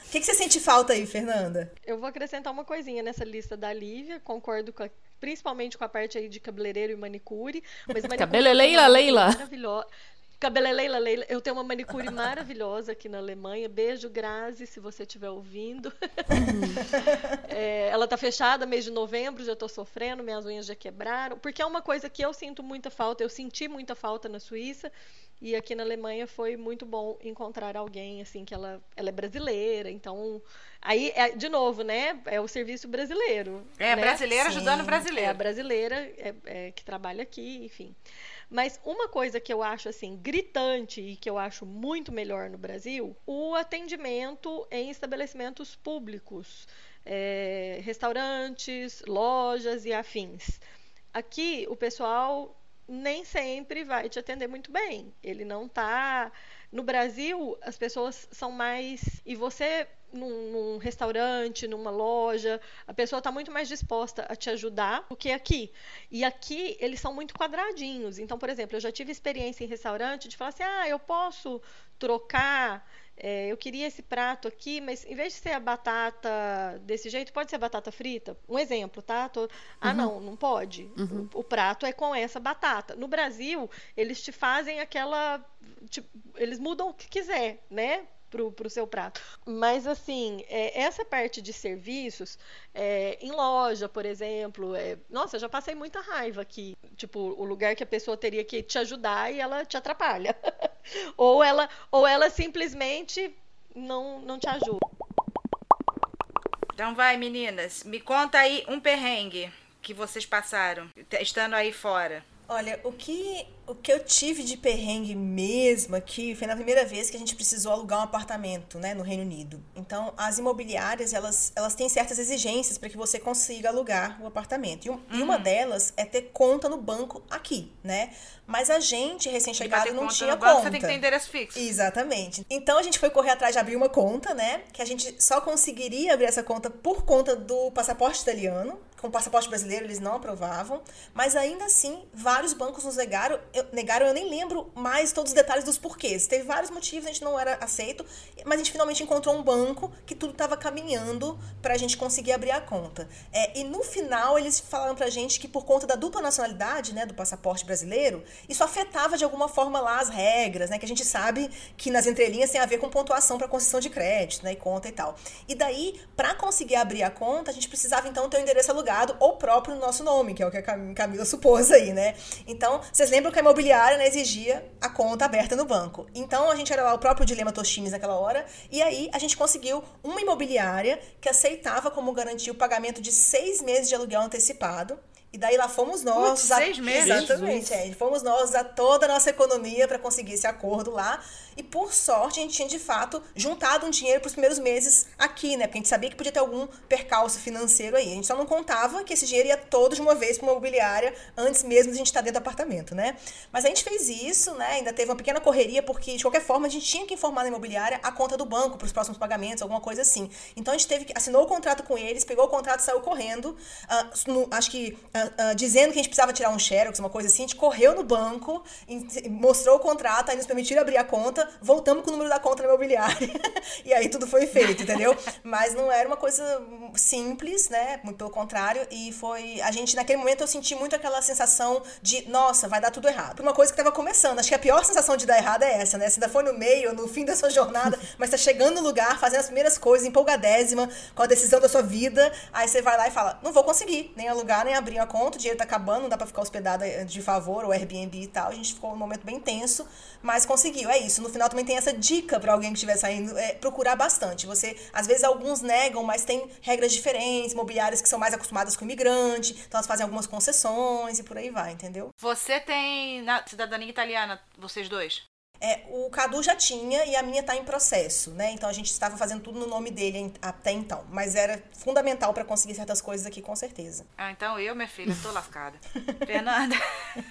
O que, que você sente falta aí, Fernanda? Eu vou acrescentar uma coisinha nessa lista da Lívia, concordo com, a- principalmente com a parte aí de cabeleireiro e manicure. Mas manicure Cabelo Leila Leila. Maravilhosa. Cabeleleila Leila, eu tenho uma manicure maravilhosa aqui na Alemanha. Beijo, Grazi, se você estiver ouvindo. é, ela tá fechada mês de novembro, já tô sofrendo, minhas unhas já quebraram. Porque é uma coisa que eu sinto muita falta, eu senti muita falta na Suíça. E aqui na Alemanha foi muito bom encontrar alguém assim que ela, ela é brasileira, então aí é, de novo, né? É o serviço brasileiro. É, né? brasileira ajudando É a brasileiro. brasileira é- é, que trabalha aqui, enfim. Mas uma coisa que eu acho assim gritante e que eu acho muito melhor no Brasil, o atendimento em estabelecimentos públicos, é, restaurantes, lojas e afins. Aqui o pessoal nem sempre vai te atender muito bem. Ele não tá. No Brasil, as pessoas são mais. E você, num, num restaurante, numa loja, a pessoa está muito mais disposta a te ajudar do que aqui. E aqui eles são muito quadradinhos. Então, por exemplo, eu já tive experiência em restaurante de falar assim: ah, eu posso trocar. é, eu queria esse prato aqui, mas em vez de ser a batata desse jeito, pode ser batata frita? Um exemplo, tá? Tô- Ah, não, não pode. O, o prato é com essa batata. No Brasil, eles te fazem aquela. tipo, eles mudam o que quiser, né? Pro, pro seu prato. Mas, assim, é, essa parte de serviços, é, em loja, por exemplo, é, nossa, já passei muita raiva aqui. Tipo, o lugar que a pessoa teria que te ajudar e ela te atrapalha. ou, ela, ou ela simplesmente não, não te ajuda. Então vai, meninas, me conta aí um perrengue que vocês passaram estando aí fora. Olha, o que, o que eu tive de perrengue mesmo aqui foi na primeira vez que a gente precisou alugar um apartamento, né, no Reino Unido. Então, as imobiliárias, elas, elas têm certas exigências para que você consiga alugar o apartamento. E, um- e uma delas é ter conta no banco aqui, né? Mas a gente, recém-chegado, não tinha banco, conta. Você tem que ter endereço fixo. Exatamente. Então a gente foi correr atrás de abrir uma conta, né? Que a gente só conseguiria abrir essa conta por conta do passaporte italiano. Com passaporte brasileiro eles não aprovavam. Mas ainda assim, vários bancos nos negaram. Eu, negaram, eu nem lembro mais todos os detalhes dos porquês. Teve vários motivos, a gente não era aceito. Mas a gente finalmente encontrou um banco que tudo estava caminhando pra gente conseguir abrir a conta. É, e no final eles falaram pra gente que por conta da dupla nacionalidade, né, do passaporte brasileiro, isso afetava de alguma forma lá as regras, né, que a gente sabe que nas entrelinhas tem a ver com pontuação para concessão de crédito, né, e conta e tal. E daí, para conseguir abrir a conta, a gente precisava então ter o endereço alugado ou próprio no nosso nome, que é o que a Cam- Camila supôs aí, né? Então, vocês lembram que a imobiliária né, exigia a conta aberta no banco. Então, a gente era lá o próprio dilema Toshines naquela hora, e aí a gente conseguiu uma imobiliária que aceitava como garantia o pagamento de seis meses de aluguel antecipado. E daí lá fomos nós. Putz, a- seis meses? Exatamente, é. Fomos nós a toda a nossa economia para conseguir esse acordo lá. E por sorte, a gente tinha de fato juntado um dinheiro para os primeiros meses aqui, né? Porque a gente sabia que podia ter algum percalço financeiro aí. A gente só não contava que esse dinheiro ia todo de uma vez para uma imobiliária antes mesmo de a gente estar dentro do apartamento, né? Mas a gente fez isso, né? Ainda teve uma pequena correria, porque de qualquer forma a gente tinha que informar na imobiliária a conta do banco para os próximos pagamentos, alguma coisa assim. Então a gente teve que assinou o contrato com eles, pegou o contrato e saiu correndo. ah, no- acho que ah, dizendo que a gente precisava tirar um xerox, uma coisa assim, a gente correu no banco, mostrou o contrato, aí nos permitiram abrir a conta, voltamos com o número da conta na imobiliária. e aí tudo foi feito, entendeu? Mas não era uma coisa simples, né? Muito pelo contrário. E foi. A gente, naquele momento, eu senti muito aquela sensação de, nossa, vai dar tudo errado. Por uma coisa que estava começando. Acho que a pior sensação de dar errado é essa, né? Se ainda foi no meio, no fim da sua jornada, mas tá chegando no lugar, fazendo as primeiras coisas, empolgadésima, com a decisão da sua vida. Aí você vai lá e fala, não vou conseguir nem alugar, nem abrir a conta, o dinheiro tá acabando, não dá pra ficar hospedada de favor, ou Airbnb e tal. A gente ficou num momento bem tenso, mas conseguiu. É isso. No final também tem essa dica pra alguém que estiver saindo, é procurar bastante. Você, às vezes, alguns negam, mas tem regras diferentes, imobiliárias que são mais acostumadas com imigrante, então elas fazem algumas concessões e por aí vai, entendeu? Você tem na- cidadania italiana, vocês dois? É, o Cadu já tinha e a minha tá em processo, né? Então a gente estava fazendo tudo no nome dele em- até então, mas era fundamental pra conseguir certas coisas aqui com certeza. Ah, então eu, minha filha, tô lascada. Fernanda.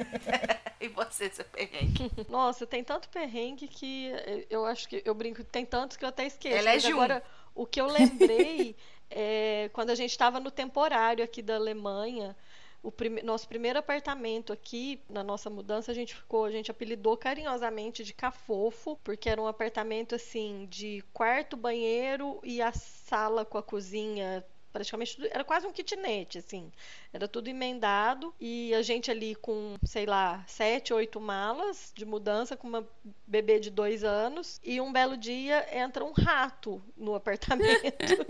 e você, seu perrengue? Nossa, tem tanto perrengue que eu acho que eu brinco, tem tantos que eu até esqueço. Elege Mas um. agora, o que eu lembrei é quando a gente estava no temporário aqui da Alemanha, o prime- nosso primeiro apartamento aqui, na nossa mudança, a gente ficou, a gente apelidou carinhosamente de Cafofo, porque era um apartamento assim de quarto, banheiro e a sala com a cozinha praticamente tudo, era quase um kitnet, assim. Era tudo emendado e a gente ali com, sei lá, sete, oito malas de mudança com uma bebê de dois anos e um belo dia entra um rato no apartamento.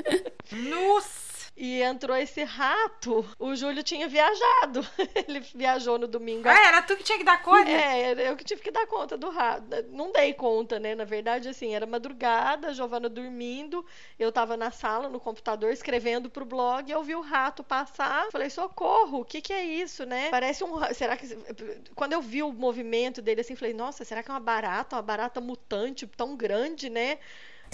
Nossa! E entrou esse rato. O Júlio tinha viajado. Ele viajou no domingo. Ah, era tu que tinha que dar conta? É, eu que tive que dar conta do rato. Não dei conta, né? Na verdade, assim, era madrugada, a Giovana dormindo. Eu tava na sala, no computador, escrevendo pro blog. E eu vi o rato passar. Falei, socorro, o que que é isso, né? Parece um. Será que. Quando eu vi o movimento dele assim, falei, nossa, será que é uma barata? Uma barata mutante tão grande, né?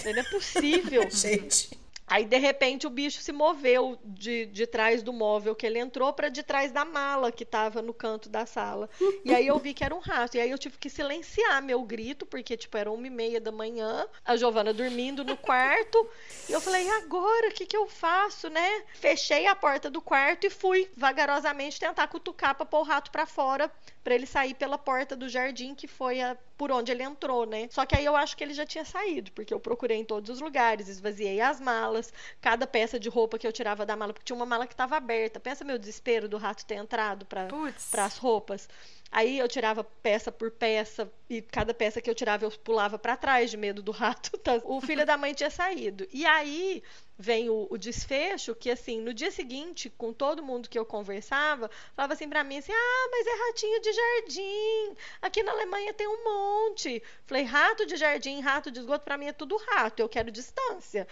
Não é possível. Gente. Aí, de repente, o bicho se moveu de, de trás do móvel que ele entrou para de trás da mala que estava no canto da sala. E aí eu vi que era um rato. E aí eu tive que silenciar meu grito, porque, tipo, era uma e meia da manhã, a Giovana dormindo no quarto. E eu falei, agora, o que, que eu faço, né? Fechei a porta do quarto e fui vagarosamente tentar cutucar para pôr o rato para fora, para ele sair pela porta do jardim, que foi a, por onde ele entrou, né? Só que aí eu acho que ele já tinha saído, porque eu procurei em todos os lugares, esvaziei as malas cada peça de roupa que eu tirava da mala, porque tinha uma mala que estava aberta. Pensa meu desespero do rato ter entrado para as roupas. Aí eu tirava peça por peça e cada peça que eu tirava eu pulava para trás de medo do rato. Tá? O filho da mãe tinha saído. E aí vem o, o, desfecho que assim no dia seguinte com todo mundo que eu conversava falava assim para mim assim ah mas é ratinho de jardim aqui na Alemanha tem um monte falei rato de jardim rato de esgoto para mim é tudo rato eu quero distância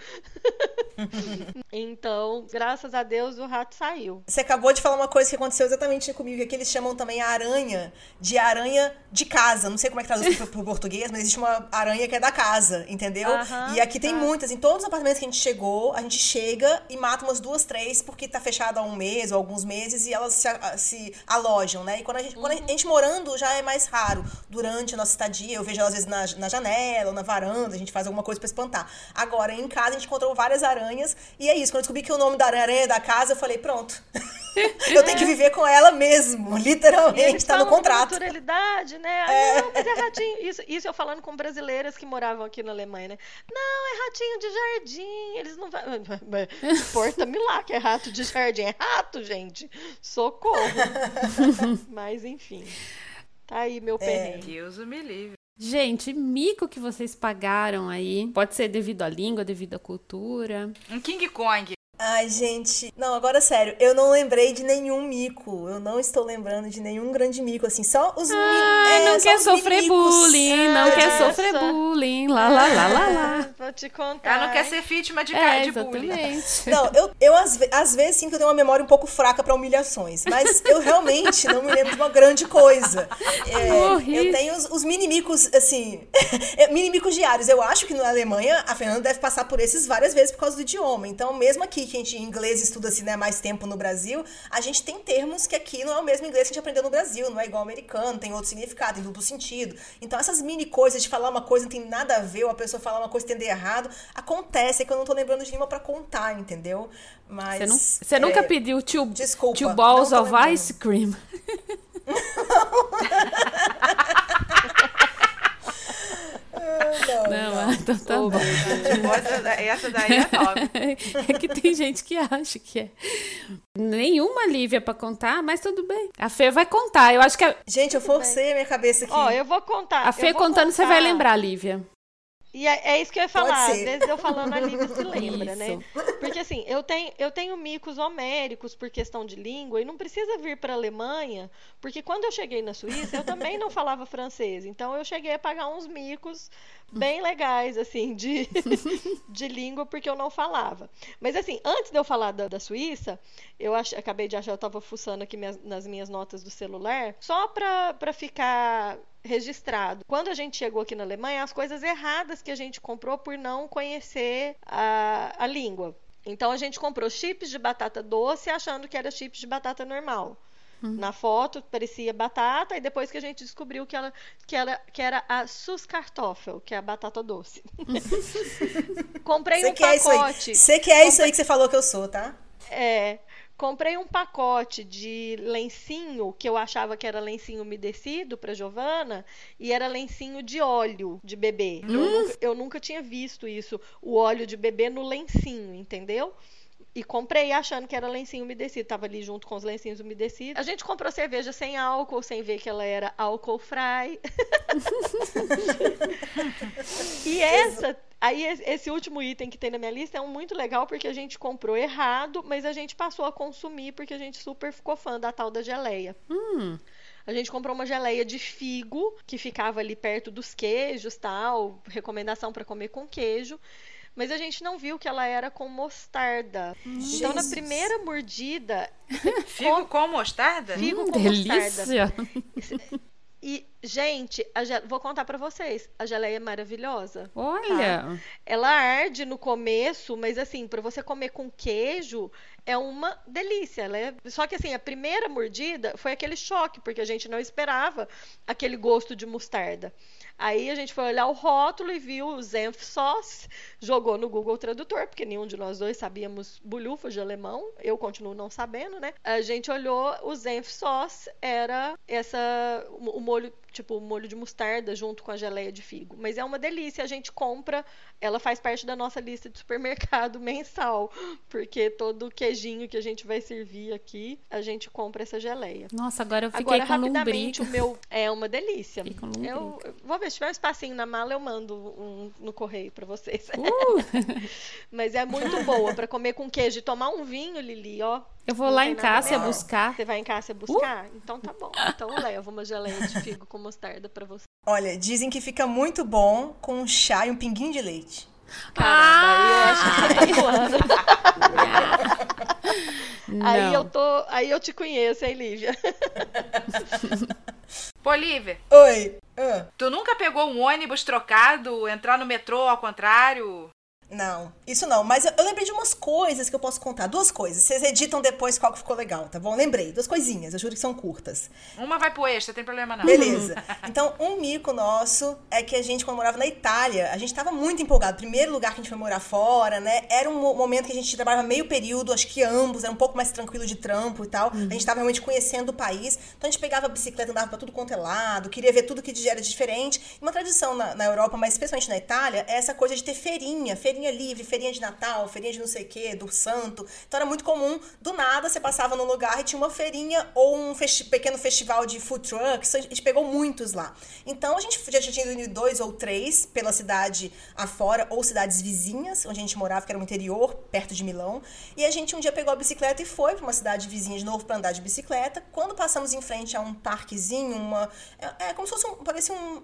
então graças a Deus o rato saiu você acabou de falar uma coisa que aconteceu exatamente comigo que eles chamam também a aranha de aranha de casa não sei como é que traduz para o português mas existe uma aranha que é da casa entendeu e aqui tá. tem muitas em todos os apartamentos que a gente chegou a gente chega e mata umas duas, três, porque tá fechado há um mês ou alguns meses e elas se, se alojam, né? E quando a, gente, uhum. quando a gente morando já é mais raro. Durante a nossa estadia, eu vejo elas às vezes na, na janela ou na varanda, a gente faz alguma coisa para espantar. Agora, em casa, a gente encontrou várias aranhas e é isso. Quando eu descobri que o nome da aranha é da casa, eu falei, pronto. eu tenho que viver com ela mesmo, literalmente, tá no contrato. naturalidade, né? É. Não, mas é ratinho. Isso, isso eu falando com brasileiras que moravam aqui na Alemanha, né? Não, é ratinho de jardim, eles não Porta-me lá, que é rato de jardim. É rato, gente. Socorro. Mas, enfim. Tá aí meu é. perrengue. Deus me livre. Gente, mico que vocês pagaram aí. Pode ser devido à língua, devido à cultura. Um King Kong. Ai, gente. Não, agora sério, eu não lembrei de nenhum mico. Eu não estou lembrando de nenhum grande mico, assim. Só os ah, é, não quer sofrer bullying, não quer é. sofrer bullying. Lá, lá, lá, lá, lá. Vou te contar. Ela não quer ser vítima de, é, de bullying. Não, eu, eu às, às vezes sinto que eu tenho uma memória um pouco fraca para humilhações. Mas eu realmente não me lembro de uma grande coisa. É, eu tenho os, os micos assim. micos diários. Eu acho que na Alemanha a Fernanda deve passar por esses várias vezes por causa do idioma. Então, mesmo aqui gente em inglês estuda assim, né, mais tempo no Brasil, a gente tem termos que aqui não é o mesmo inglês que a gente aprendeu no Brasil, não é igual ao americano, tem outro significado, tem duplo sentido. Então essas mini coisas de falar uma coisa não tem nada a ver, ou a pessoa falar uma coisa entender errado, acontece, é que eu não tô lembrando de nenhuma para contar, entendeu? Mas Você, é, nunca pediu tio, desculpa, tio balls of ice cream? Não, não, não. então tá bom. Essa daí é top. É que tem gente que acha que é. Nenhuma Lívia pra contar, mas tudo bem. A Fê vai contar. Eu acho que. A... Gente, eu forcei a minha cabeça aqui. Ó, eu vou contar. A Fê contando, contar. você vai lembrar, Lívia. E é, é, isso que eu ia falar. Às vezes eu falando a Lívia se lembra, né? Porque assim, eu tenho, eu tenho micos homéricos por questão de língua e não precisa vir para a Alemanha, porque quando eu cheguei na Suíça, eu também não falava francês. Então eu cheguei a pagar uns micos bem legais, assim, de, de língua, porque eu não falava. Mas, assim, antes de eu falar da, da Suíça, eu ach, acabei de achar, eu estava fuçando aqui minhas, nas minhas notas do celular, só para ficar registrado. Quando a gente chegou aqui na Alemanha, as coisas erradas que a gente comprou por não conhecer a, a língua. Então, a gente comprou chips de batata doce achando que era chips de batata normal. Hum. Na foto parecia batata, e depois que a gente descobriu que, ela, que, ela, que era a Suskartoffel, que é a batata doce. Comprei Cê um pacote. Você que é isso aí que você falou que eu sou, tá? É. Comprei um pacote de lencinho, que eu achava que era lencinho umedecido para Giovana, e era lencinho de óleo de bebê. Hum? Eu, nunca, eu nunca tinha visto isso, o óleo de bebê no lencinho, entendeu? E comprei achando que era lencinho umedecido. Tava ali junto com os lencinhos umedecidos. A gente comprou cerveja sem álcool, sem ver que ela era álcool fry. e essa. Aí esse último item que tem na minha lista é um muito legal porque a gente comprou errado, mas a gente passou a consumir porque a gente super ficou fã da tal da geleia. Hum. A gente comprou uma geleia de figo que ficava ali perto dos queijos, tal, recomendação para comer com queijo. Mas a gente não viu que ela era com mostarda. Então na Jesus. primeira mordida, Figo com mostarda? figo Hum, com mostarda. delícia. E gente, a ge- vou contar para vocês, a geleia é maravilhosa. Olha. Ela arde no começo, mas assim, para você comer com queijo, é uma delícia. Ela é- Só que assim, a primeira mordida foi aquele choque, porque a gente não esperava aquele gosto de mostarda. Aí a gente foi olhar o rótulo e viu o Zenf Sauce, jogou no Google Tradutor, porque nenhum de nós dois sabíamos bulhufas de alemão, eu continuo não sabendo, né? A gente olhou, o Zenf Sauce era essa o molho, tipo, molho de mostarda junto com a geleia de figo. Mas é uma delícia, a gente compra, ela faz parte da nossa lista de supermercado mensal, porque todo queijinho que a gente vai servir aqui, a gente compra essa geleia. Nossa, agora eu fiquei Agora, com rapidamente, lombriga. o meu é uma delícia. Fiquei com lombriga. Eu eu vou ver se tiver um espacinho na mala, eu mando um no correio pra vocês. Uh, Mas é muito boa pra comer com queijo e tomar um vinho, Lili, ó. Eu vou Não lá em Cássia melhor. buscar. Você vai em casa buscar? Então tá bom. Então leva uma geleia de figo com mostarda pra você. Olha, dizem que fica muito bom com um chá e um pinguinho de leite. Caramba, aí eu acho que você tá. Aí eu tô. Aí eu te conheço, hein, Lívia? Pô, Lívia, Oi. Ah, tu nunca pegou um ônibus trocado, entrar no metrô ao contrário? Não, isso não. Mas eu, eu lembrei de umas coisas que eu posso contar. Duas coisas. Vocês editam depois qual que ficou legal, tá bom? Lembrei. Duas coisinhas. Eu juro que são curtas. Uma vai pro extra, tem problema não. Beleza. Então, um mico nosso é que a gente, quando morava na Itália, a gente tava muito empolgado. Primeiro lugar que a gente foi morar fora, né? Era um mo- momento que a gente trabalhava meio período, acho que ambos, era um pouco mais tranquilo de trampo e tal. A gente tava realmente conhecendo o país. Então, a gente pegava a bicicleta, andava pra tudo quanto é lado, queria ver tudo que era diferente. E uma tradição na, na Europa, mas especialmente na Itália, é essa coisa de ter feirinha, feirinha livre, feirinha de Natal, feirinha de não sei o quê, do santo. Então, era muito comum, do nada, você passava num lugar e tinha uma feirinha ou um festi- pequeno festival de food trucks. A gente pegou muitos lá. Então, a gente já tinha ido dois ou três pela cidade afora ou cidades vizinhas, onde a gente morava, que era no interior, perto de Milão. E a gente um dia pegou a bicicleta e foi para uma cidade vizinha de novo para andar de bicicleta. Quando passamos em frente a um parquezinho, uma. É, é como se fosse um. Parecia um.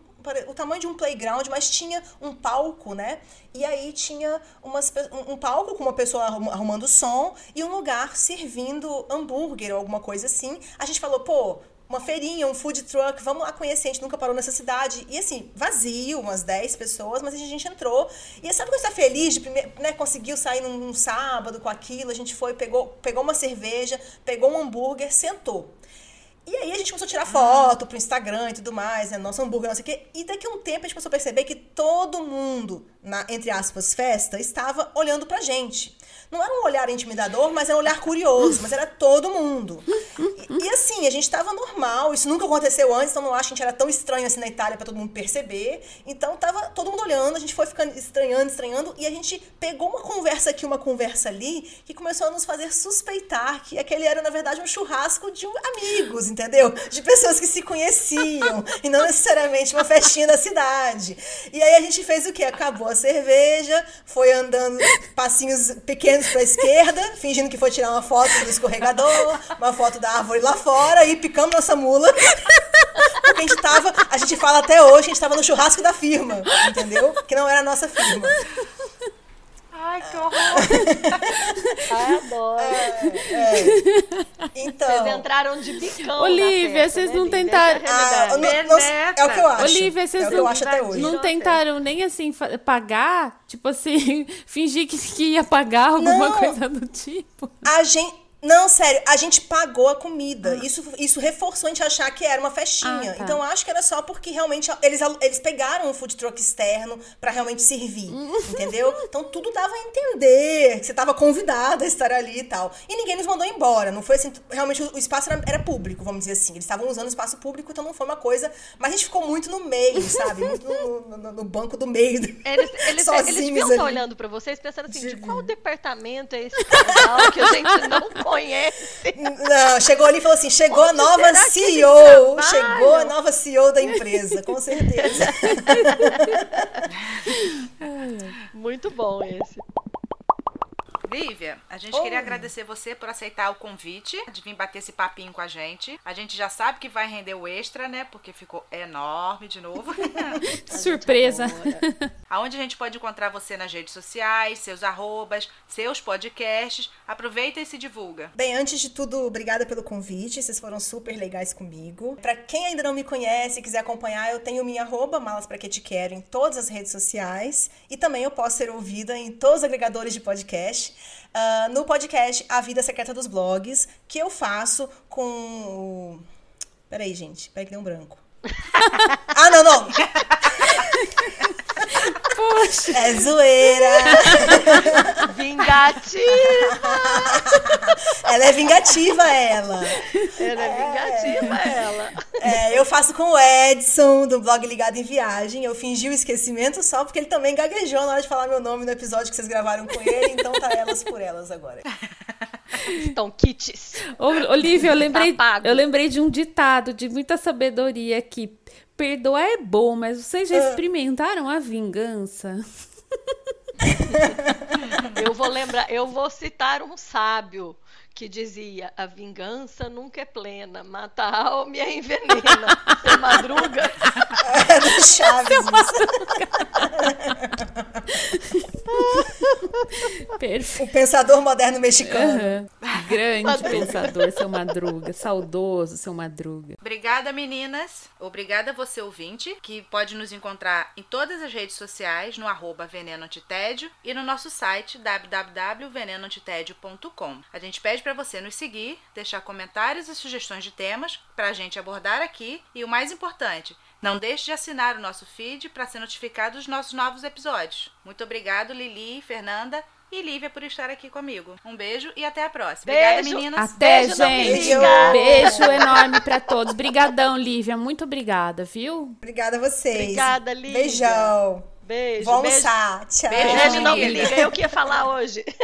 O tamanho de um playground, mas tinha um palco, né? E aí tinha umas, um, palco com uma pessoa arrum- arrumando som e um lugar servindo hambúrguer ou alguma coisa assim. A gente falou, pô, uma feirinha, um food truck, vamos lá conhecer, a gente nunca parou nessa cidade. E assim, vazio, umas 10 pessoas, mas a gente entrou. E sabe quando você tá feliz de primeiro, né, conseguiu sair num, num sábado com aquilo, a gente foi, pegou, pegou uma cerveja, pegou um hambúrguer, sentou. E aí a gente começou a tirar foto pro Instagram e tudo mais, né? Nosso hambúrguer, não sei o quê. E daqui a um tempo a gente começou a perceber que todo mundo, na, entre aspas, festa, estava olhando pra gente. Não era um olhar intimidador, mas era um olhar curioso, mas era todo mundo. E, e assim, a gente tava normal, isso nunca aconteceu antes, então não acho que a gente era tão estranho assim na Itália pra todo mundo perceber. Então tava todo mundo olhando, a gente foi ficando estranhando, estranhando, e a gente pegou uma conversa aqui, uma conversa ali, que começou a nos fazer suspeitar que aquele era, na verdade, um churrasco de amigos, entendeu? De pessoas que se conheciam, e não necessariamente uma festinha da cidade. E aí a gente fez o quê? Acabou a cerveja, foi andando passinhos pequenos pra esquerda, fingindo que foi tirar uma foto do escorregador, uma foto da árvore lá fora, e picamos nossa mula. Porque a gente tava, a gente fala até hoje, a gente tava no churrasco da firma, entendeu? Que não era a nossa firma. Ai, que horror. Ai, adoro. Então. Vocês entraram de bicão. Olivia, festa, vocês né, não tentaram- é Ah, não- não- é o que eu acho. Olivia, vocês é o que não, eu acho até hoje. não tentaram nem assim pagar? Tipo assim, fingir que, que ia pagar alguma Não. coisa do tipo? A gente. Não, sério, a gente pagou a comida. Isso, isso reforçou a gente achar que era uma festinha. Ah, tá. Então acho que era só porque realmente eles, eles pegaram um food truck externo pra realmente servir. entendeu? Então tudo dava a entender que você tava convidada a estar ali e tal. E ninguém nos mandou embora. Não foi assim. Realmente o espaço era, era público, vamos dizer assim. Eles estavam usando o espaço público, então não foi uma coisa. Mas a gente ficou muito no meio, sabe? Muito no, no- no banco do meio. Eles, eles, eles Sozinhos deviam estar olhando pra vocês pensando assim, de De- qual departamento é esse casal que a gente não conhece? Não, chegou ali e falou assim: chegou a Onde nova que eles CEO. Chegou a nova CEO da empresa, com certeza. Muito bom esse. Lívia, a gente Oi. queria agradecer você por aceitar o convite de vir bater esse papinho com a gente. A gente já sabe que vai render o extra, né? Porque ficou enorme de novo. Surpresa. Aonde a gente pode encontrar você nas redes sociais, seus arrobas, seus podcasts. Aproveita e se divulga. Bem, antes de tudo, obrigada pelo convite. Vocês foram super legais comigo. Pra quem ainda não me conhece e quiser acompanhar, eu tenho minha arroba malas pra que te quero em todas as redes sociais e também eu posso ser ouvida em todos os agregadores de podcast. Ah, no podcast A Vida Secreta dos Blogs, que eu faço com. Peraí, gente. Peraí que deu um branco. ah, não, não! Poxa, É zoeira! Vingativa! Ela é vingativa, ela. Ela é vingativa, ela. É, eu faço com o Edson, do blog Ligado em Viagem. Eu fingi o esquecimento só porque ele também gaguejou na hora de falar meu nome no episódio que vocês gravaram com ele, então tá elas por elas agora. Então, kits. Ô, Olivia, eu lembrei, Tá eu lembrei de um ditado de muita sabedoria que perdoar é bom, mas vocês já Ah. experimentaram a vingança? Eu vou lembrar, eu vou citar um sábio que dizia: a vingança nunca é plena, mata a alma e a envenena. Você madruga. É do Chaves. Perfeito. O pensador moderno mexicano. Aham. Grande pensador, seu Madruga. Saudoso, seu Madruga. Obrigada, meninas. Obrigada a você, ouvinte, que pode nos encontrar em todas as redes sociais, no arroba Veneno Antitédio e no nosso site www.venenoantitédio.com. A gente pede para você nos seguir, deixar comentários e sugestões de temas para a gente abordar aqui e o mais importante, não deixe de assinar o nosso feed para ser notificado dos nossos novos episódios. Muito obrigado, Lili, Fernanda e Lívia por estar aqui comigo. Um beijo e até a próxima. Obrigada, Beijo. meninas. Até, Beijo, gente. Beijo enorme pra todos. Brigadão, Lívia. Muito obrigada, viu? Obrigada a vocês. Obrigada, Lívia. Beijão. Beijo. Beijo. almoçar. Tchau. Beijo, Beijo, não me Lívia. liga. Eu que ia falar hoje.